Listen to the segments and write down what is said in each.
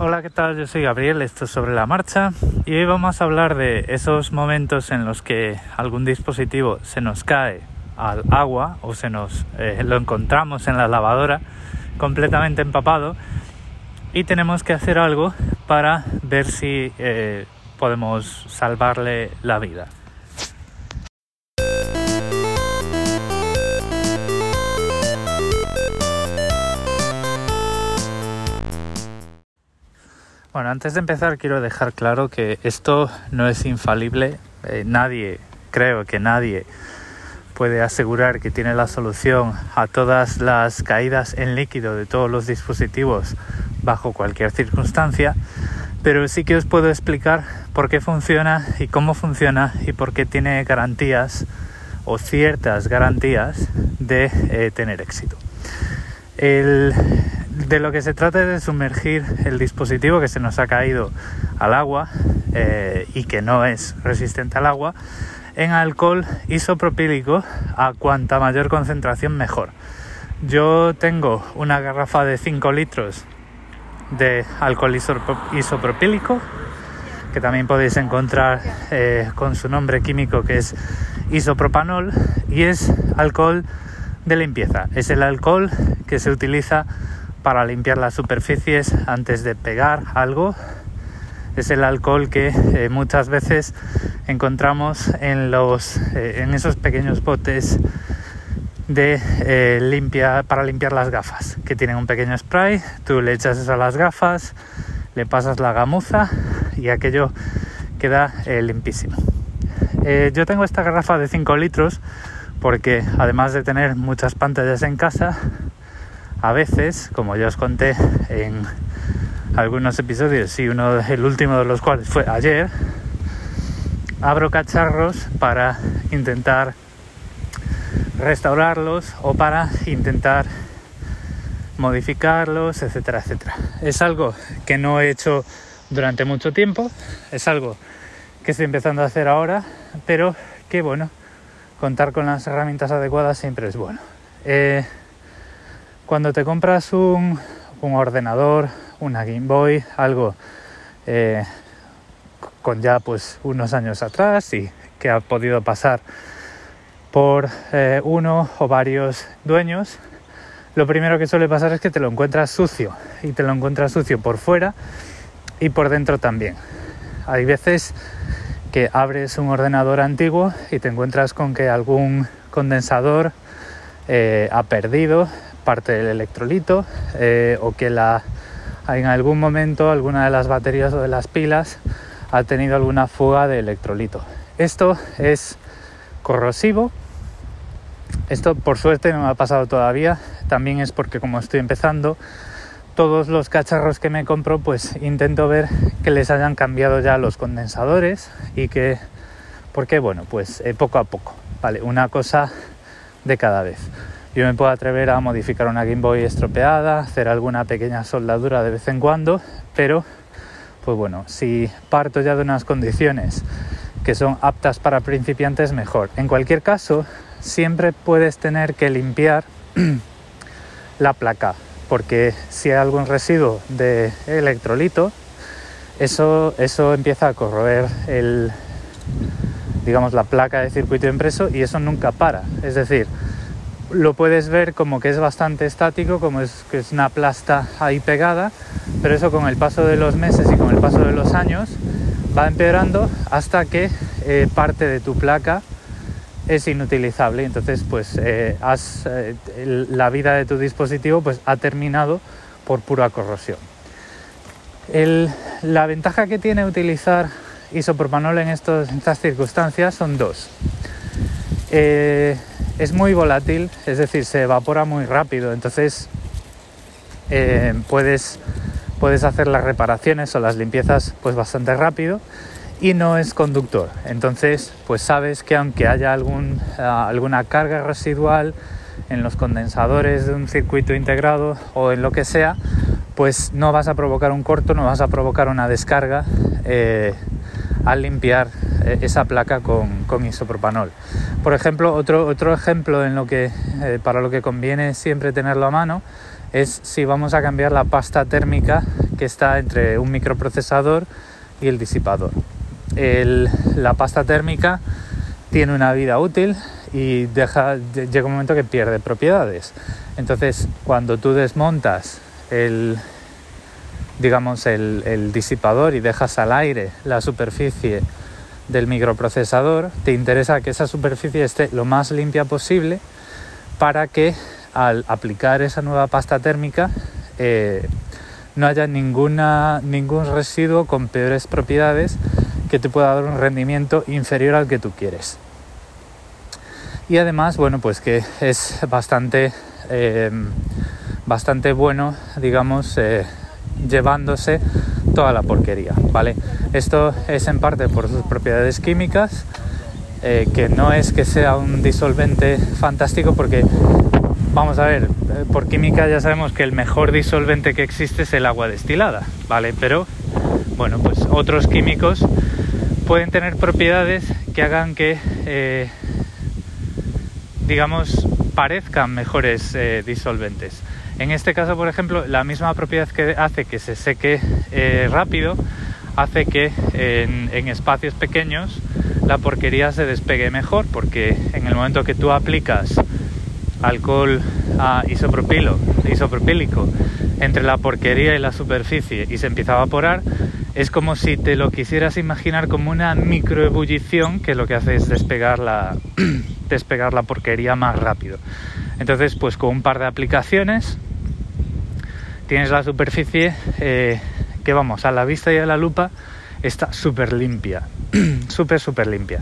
Hola, ¿qué tal? Yo soy Gabriel, esto es sobre la marcha y hoy vamos a hablar de esos momentos en los que algún dispositivo se nos cae al agua o se nos eh, lo encontramos en la lavadora completamente empapado y tenemos que hacer algo para ver si eh, podemos salvarle la vida. Bueno, antes de empezar quiero dejar claro que esto no es infalible. Eh, nadie, creo que nadie puede asegurar que tiene la solución a todas las caídas en líquido de todos los dispositivos bajo cualquier circunstancia, pero sí que os puedo explicar por qué funciona y cómo funciona y por qué tiene garantías o ciertas garantías de eh, tener éxito. El, de lo que se trata es de sumergir el dispositivo que se nos ha caído al agua eh, y que no es resistente al agua en alcohol isopropílico a cuanta mayor concentración mejor. Yo tengo una garrafa de 5 litros de alcohol isopropílico que también podéis encontrar eh, con su nombre químico que es isopropanol y es alcohol de limpieza. Es el alcohol que se utiliza para limpiar las superficies antes de pegar algo. Es el alcohol que eh, muchas veces encontramos en, los, eh, en esos pequeños botes de eh, para limpiar las gafas, que tienen un pequeño spray, tú le echas eso a las gafas, le pasas la gamuza y aquello queda limpísimo. yo tengo esta garrafa de 5 litros porque además de tener muchas pantallas en casa, a veces, como ya os conté en algunos episodios y uno el último de los cuales fue ayer, abro cacharros para intentar restaurarlos o para intentar modificarlos, etcétera, etcétera. Es algo que no he hecho durante mucho tiempo, es algo que estoy empezando a hacer ahora, pero que bueno, contar con las herramientas adecuadas siempre es bueno. Eh, cuando te compras un, ordenador, una Game Boy, algo eh, con ya pues unos años atrás y que ha podido pasar por eh, uno o varios dueños, lo primero que suele pasar es que te lo encuentras sucio y te lo encuentras sucio por fuera y por dentro también. Hay veces que abres un ordenador antiguo y te encuentras con que algún condensador eh, ha perdido parte del electrolito eh, o que la, en algún momento alguna de las baterías o de las pilas ha tenido alguna fuga de electrolito. Esto es corrosivo. Esto por suerte no me ha pasado todavía. También es porque como estoy empezando, todos los cacharros que me compro pues intento ver que les hayan cambiado ya los condensadores y que porque bueno pues eh, poco a poco vale una cosa de cada vez yo me puedo atrever a modificar una Game Boy estropeada, hacer alguna pequeña soldadura de vez en cuando, pero pues bueno, si parto ya de unas condiciones que son aptas para principiantes, mejor. En cualquier caso, siempre puedes tener que limpiar la placa, porque si hay algún residuo de electrolito, eso, eso empieza a corroer el, digamos, la placa de circuito impreso y eso nunca para. Es decir, lo puedes ver como que es bastante estático, como es que es una plasta ahí pegada, pero eso con el paso de los meses y con el paso de los años va empeorando hasta que eh, parte de tu placa es inutilizable. Entonces, pues eh, eh, la vida de tu dispositivo pues, ha terminado por pura corrosión. la ventaja que tiene utilizar isopropanol en, estos, en estas circunstancias son dos es muy volátil, es decir, se evapora muy rápido, entonces eh, puedes, puedes hacer las reparaciones o las limpiezas pues bastante rápido y no es conductor. Entonces, pues sabes que aunque haya algún, ah, alguna carga residual en los condensadores de un circuito integrado o en lo que sea, pues no vas a provocar un corto, no vas a provocar una descarga eh, al limpiar eh, esa placa con, isopropanol. Por ejemplo, otro, otro ejemplo en lo que, eh, para lo que conviene siempre tenerlo a mano es si vamos a cambiar la pasta térmica que está entre un microprocesador y el disipador. la pasta térmica tiene una vida útil y llega un momento que pierde propiedades. Entonces, cuando tú desmontas el, digamos, el, disipador y dejas al aire la superficie del microprocesador, te interesa que esa superficie esté lo más limpia posible para que al aplicar esa nueva pasta térmica eh, no haya ninguna, ningún residuo con peores propiedades que te pueda dar un rendimiento inferior al que tú quieres. Y además, bueno, pues que es bastante, eh, bastante bueno, digamos, eh, llevándose toda la porquería, ¿vale? Esto es en parte por sus propiedades químicas, eh, que no es que sea un disolvente fantástico porque, vamos a ver, por química ya sabemos que el mejor disolvente que existe es el agua destilada, ¿vale? Pero, bueno, pues otros químicos pueden tener propiedades que hagan que, eh, digamos, parezcan mejores eh, disolventes. En este caso, por ejemplo, la misma propiedad que hace que se seque eh, rápido hace que en, espacios pequeños la porquería se despegue mejor, porque en el momento que tú aplicas alcohol a isopropilo, isopropílico entre la porquería y la superficie y se empieza a evaporar, es como si te lo quisieras imaginar como una microebullición que lo que hace es despegar la, despegar la porquería más rápido. Entonces, pues con un par de aplicaciones tienes la superficie eh, que vamos, a la vista y a la lupa está súper limpia, súper, súper limpia.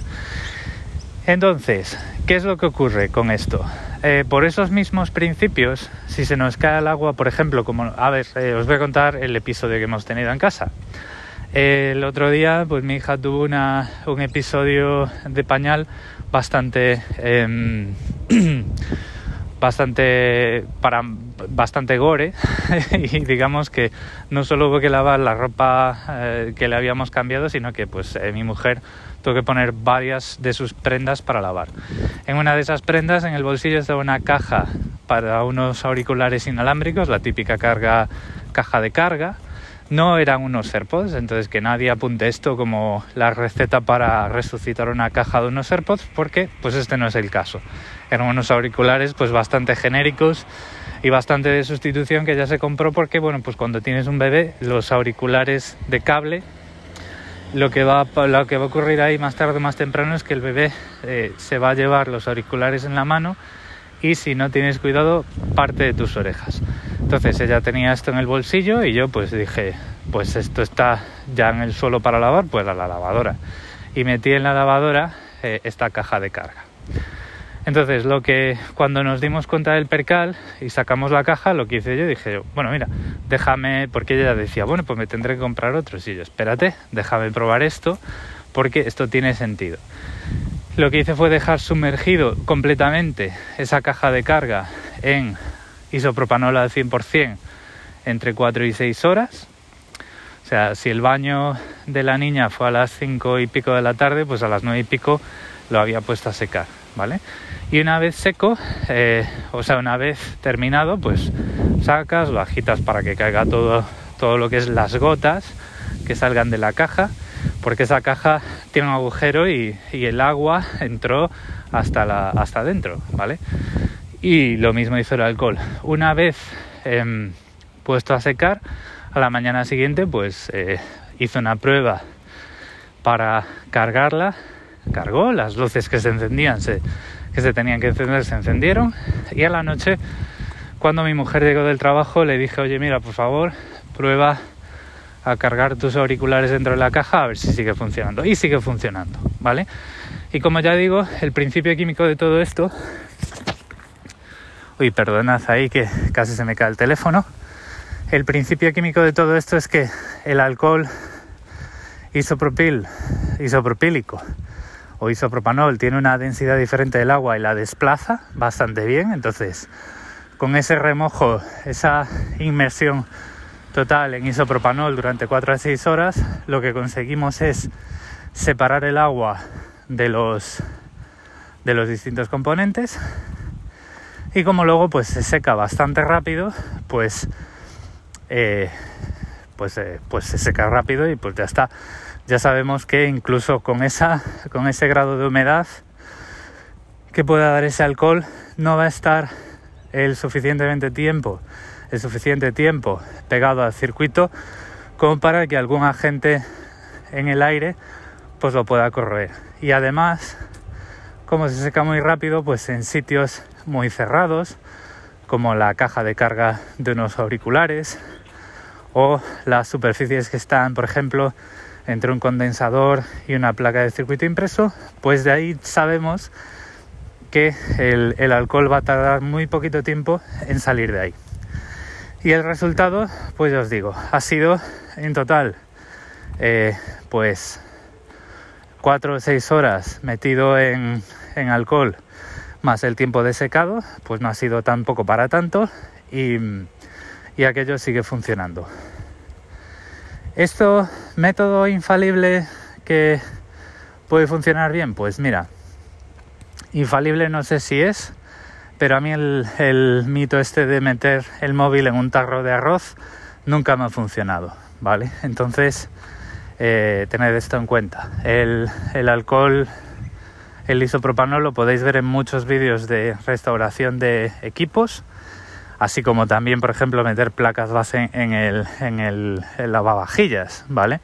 Entonces, ¿qué es lo que ocurre con esto? Eh, por esos mismos principios, si se nos cae el agua, por ejemplo, como, a ver, eh, os voy a contar el episodio que hemos tenido en casa. el otro día, pues mi hija tuvo una, un episodio de pañal bastante, em, bastante, para, bastante gore y digamos que no solo hubo que lavar la ropa eh, que le habíamos cambiado, sino que pues mi mujer tuve que poner varias de sus prendas para lavar. En una de esas prendas, en el bolsillo estaba una caja para unos auriculares inalámbricos, la típica carga, caja de carga. No eran unos AirPods, entonces que nadie apunte esto como la receta para resucitar una caja de unos AirPods, porque pues este no es el caso. Eran unos auriculares pues bastante genéricos y bastante de sustitución que ya se compró porque bueno pues cuando tienes un bebé los auriculares de cable lo que, va, a ocurrir ahí más tarde o más temprano es que el bebé eh, se va a llevar los auriculares en la mano y si no tienes cuidado parte de tus orejas. Entonces ella tenía esto en el bolsillo y yo pues dije, pues esto está ya en el suelo para lavar, pues a la lavadora. Y metí en la lavadora eh, esta caja de carga. Entonces, lo que cuando nos dimos cuenta del percal y sacamos la caja, lo que hice yo, dije, bueno, mira, déjame, porque ella decía, bueno, pues me tendré que comprar otro. Y yo, espérate, déjame probar esto, porque esto tiene sentido. Lo que hice fue dejar sumergido completamente esa caja de carga en isopropanol al 100% entre 4 y 6 horas. O sea, si el baño de la niña fue a las 5 y pico de la tarde, pues a las 9 y pico lo había puesto a secar, ¿vale? y una vez seco, eh, o sea, una vez terminado, pues sacas, lo agitas para que caiga todo, todo lo que es las gotas que salgan de la caja, porque esa caja tiene un agujero y, el agua entró hasta, la, hasta adentro, ¿vale? Y lo mismo hizo el alcohol. Una vez em, puesto a secar, a la mañana siguiente, pues eh, hizo una prueba para cargarla, cargó, las luces que se encendían que se tenían que encender se encendieron. Y a la noche cuando mi mujer llegó del trabajo le dije oye mira por favor prueba a cargar tus auriculares dentro de la caja a ver si sigue funcionando y sigue funcionando vale y como ya digo el principio químico de todo esto uy perdonad ahí que casi se me cae el teléfono el principio químico de todo esto es que el alcohol isopropil isopropílico o isopropanol tiene una densidad diferente del agua y la desplaza bastante bien. Entonces, con ese remojo, esa inmersión total en isopropanol durante 4 a 6 horas, lo que conseguimos es separar el agua de los, de los distintos componentes y como luego pues se seca bastante rápido, pues, eh, pues, eh, pues se seca rápido y pues ya está. Ya sabemos que incluso con, esa, con ese grado de humedad que pueda dar ese alcohol no va a estar el suficientemente tiempo, el suficiente tiempo pegado al circuito como para que algún agente en el aire pues lo pueda corroer. Y además, como se seca muy rápido, pues en sitios muy cerrados, como la caja de carga de unos auriculares o las superficies que están, por ejemplo, entre un condensador y una placa de circuito impreso, pues de ahí sabemos que el, alcohol va a tardar muy poquito tiempo en salir de ahí. Y el resultado, pues ya os digo, ha sido en total, eh, pues 4 o 6 horas metido en, alcohol más el tiempo de secado, pues no ha sido tampoco para tanto y, y aquello sigue funcionando. Esto, método infalible que puede funcionar bien, pues mira, infalible no sé si es, pero a mí el, mito este de meter el móvil en un tarro de arroz nunca me ha funcionado, ¿vale? Entonces, eh, tened esto en cuenta. El, el, alcohol, el isopropanol lo podéis ver en muchos vídeos de restauración de equipos así como también, por ejemplo, meter placas base en el, en el, lavavajillas, ¿vale?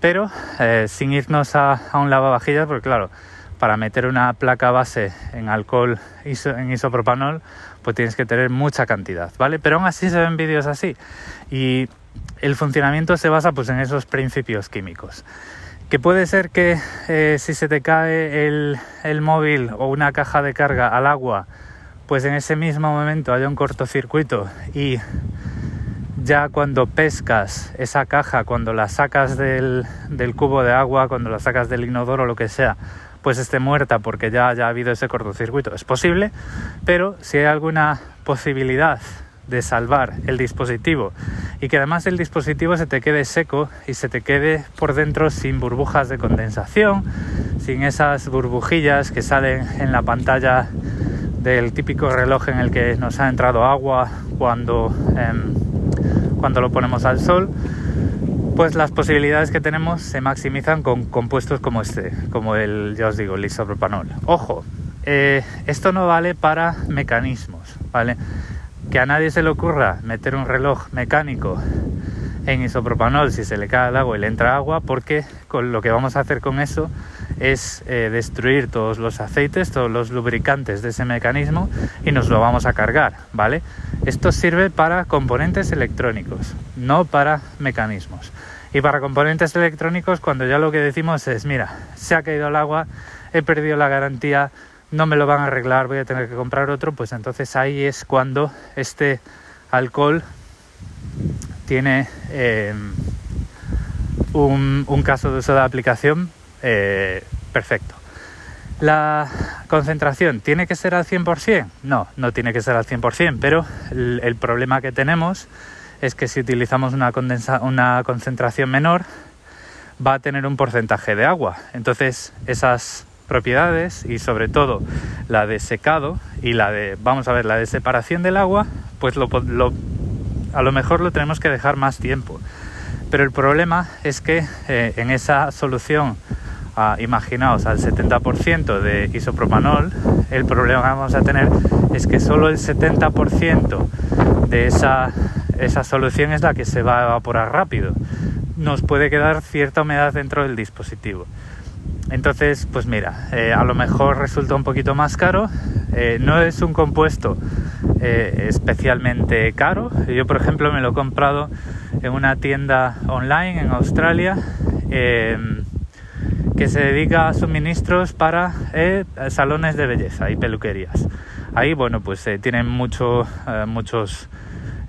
Pero eh, sin irnos a, un lavavajillas, porque claro, para meter una placa base en alcohol en isopropanol, pues tienes que tener mucha cantidad, ¿vale? Pero aún así se ven vídeos así y el funcionamiento se basa pues en esos principios químicos. Que puede ser que eh, si se te cae el, el móvil o una caja de carga al agua, pues en ese mismo momento haya un cortocircuito y ya cuando pescas esa caja, cuando la sacas del, cubo de agua, cuando la sacas del inodoro o lo que sea, pues esté muerta porque ya haya habido ese cortocircuito. Es posible, pero si hay alguna posibilidad de salvar el dispositivo y que además el dispositivo se te quede seco y se te quede por dentro sin burbujas de condensación, sin esas burbujillas que salen en la pantalla del típico reloj en el que nos ha entrado agua cuando, em, cuando lo ponemos al sol, pues las posibilidades que tenemos se maximizan con compuestos como este, como el, ya os digo, el. Ojo, eh, esto no vale para mecanismos, ¿vale? Que a nadie se le ocurra meter un reloj mecánico en isopropanol si se le cae el agua y le entra agua, porque con lo que vamos a hacer con eso es eh, destruir todos los aceites, todos los lubricantes de ese mecanismo y nos lo vamos a cargar, ¿vale? Esto sirve para componentes electrónicos, no para mecanismos. Y para componentes electrónicos, cuando ya lo que decimos es, mira, se ha caído el agua, he perdido la garantía, no me lo van a arreglar, voy a tener que comprar otro, pues entonces ahí es cuando este alcohol tiene eh, un, un, caso de uso de aplicación eh, perfecto. La concentración, ¿tiene que ser al 100%? No, no tiene que ser al 100%, pero el, problema que tenemos es que si utilizamos una, una concentración menor, va a tener un porcentaje de agua. Entonces, esas propiedades y sobre todo la de secado y la de, vamos a ver, la de separación del agua, pues lo, a lo mejor lo tenemos que dejar más tiempo. Pero el problema es que eh, en esa solución imaginaos al 70% de isopropanol, el problema que vamos a tener es que solo el 70% de esa, esa solución es la que se va a evaporar rápido. Nos puede quedar cierta humedad dentro del dispositivo. Entonces, pues mira, eh, a lo mejor resulta un poquito más caro. Eh, no es un compuesto eh, especialmente caro. Yo, por ejemplo, me lo he comprado en una tienda online en Australia que se dedica a suministros para salones de belleza y peluquerías. Ahí, bueno, pues tienen mucho,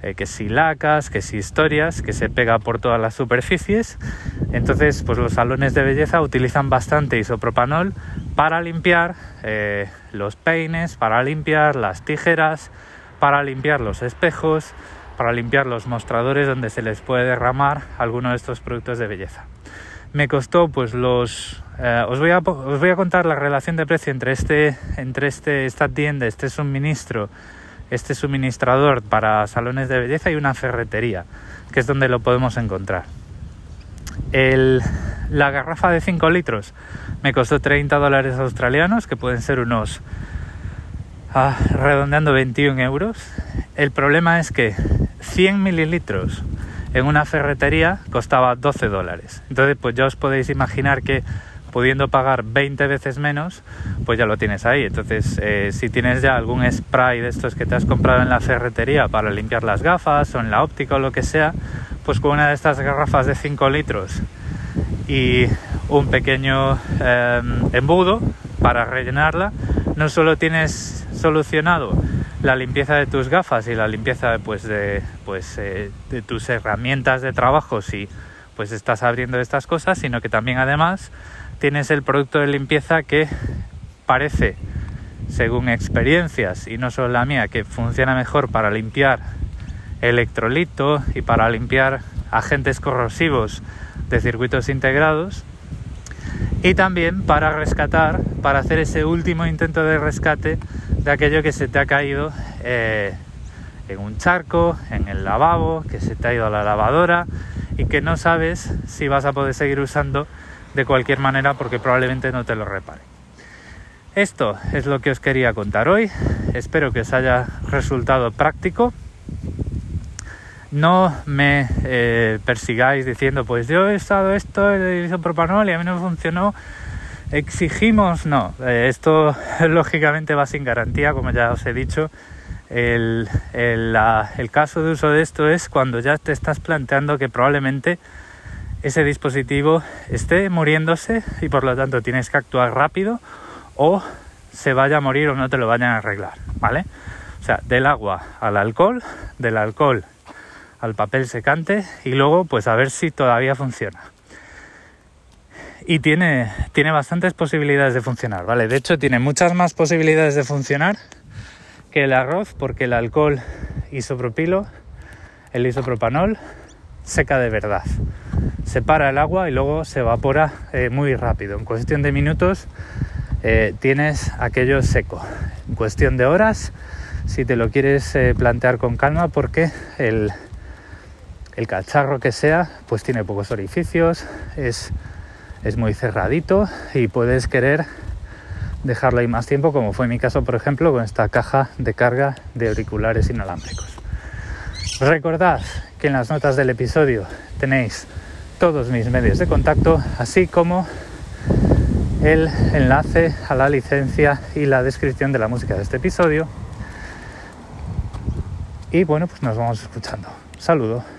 eh, que si lacas, que si historias, que se pega por todas las superficies. Entonces, pues los salones de belleza utilizan bastante isopropanol para limpiar los peines, para limpiar las tijeras, para limpiar los espejos, para limpiar los mostradores donde se les puede derramar alguno de estos productos de belleza me costó pues los eh, os, voy a, os voy a contar la relación de precio entre este entre este esta tienda este suministro este suministrador para salones de belleza y una ferretería, que es donde lo podemos encontrar. la garrafa de 5 litros me costó 30 dólares australianos, que pueden ser unos, ah, redondeando 21 euros. El problema es que 100 mililitros en una ferretería costaba 12 dólares. Entonces, pues ya os podéis imaginar que pudiendo pagar 20 veces menos, pues ya lo tienes ahí. Entonces, eh, si tienes ya algún spray de estos que te has comprado en la ferretería para limpiar las gafas o en la óptica o lo que sea, pues con una de estas garrafas de 5 litros y un pequeño em, embudo para rellenarla, no solo tienes solucionado la limpieza de tus gafas y la limpieza pues, de, pues, eh, de tus herramientas de trabajo si pues estás abriendo estas cosas, sino que también además tienes el producto de limpieza que parece, según experiencias, y no solo la mía, que funciona mejor para limpiar electrolito y para limpiar agentes corrosivos de circuitos integrados y también para rescatar, para hacer ese último intento de rescate de aquello que se te ha caído eh, en un charco, en el lavabo, que se te ha ido a la lavadora y que no sabes si vas a poder seguir usando de cualquier manera porque probablemente no te lo repare. Esto es lo que os quería contar hoy. Espero que os haya resultado práctico. No me eh, persigáis diciendo, pues yo he estado esto, he propanol y a mí no funcionó. Exigimos, no. Eh, esto lógicamente va sin garantía, como ya os he dicho. El, el caso de uso de esto es cuando ya te estás planteando que probablemente ese dispositivo esté muriéndose y por lo tanto tienes que actuar rápido o se vaya a morir o no te lo vayan a arreglar, ¿vale? O sea, del agua al alcohol, del alcohol al papel secante y luego pues a ver si todavía funciona. Y tiene, tiene bastantes posibilidades de funcionar, ¿vale? De hecho tiene muchas más posibilidades de funcionar que el arroz porque el alcohol isopropilo, el isopropanol, seca de verdad separa el agua y luego se evapora eh, muy rápido. En cuestión de minutos eh, tienes aquello seco. En cuestión de horas, si te lo quieres eh, plantear con calma, porque el, el, cacharro que sea, pues tiene pocos orificios, es, es muy cerradito y puedes querer dejarlo ahí más tiempo, como fue mi caso, por ejemplo, con esta caja de carga de auriculares inalámbricos. Recordad que en las notas del episodio tenéis todos mis medios de contacto, así como el enlace a la licencia y la descripción de la música de este episodio. Y bueno, pues nos vamos escuchando. Saludo.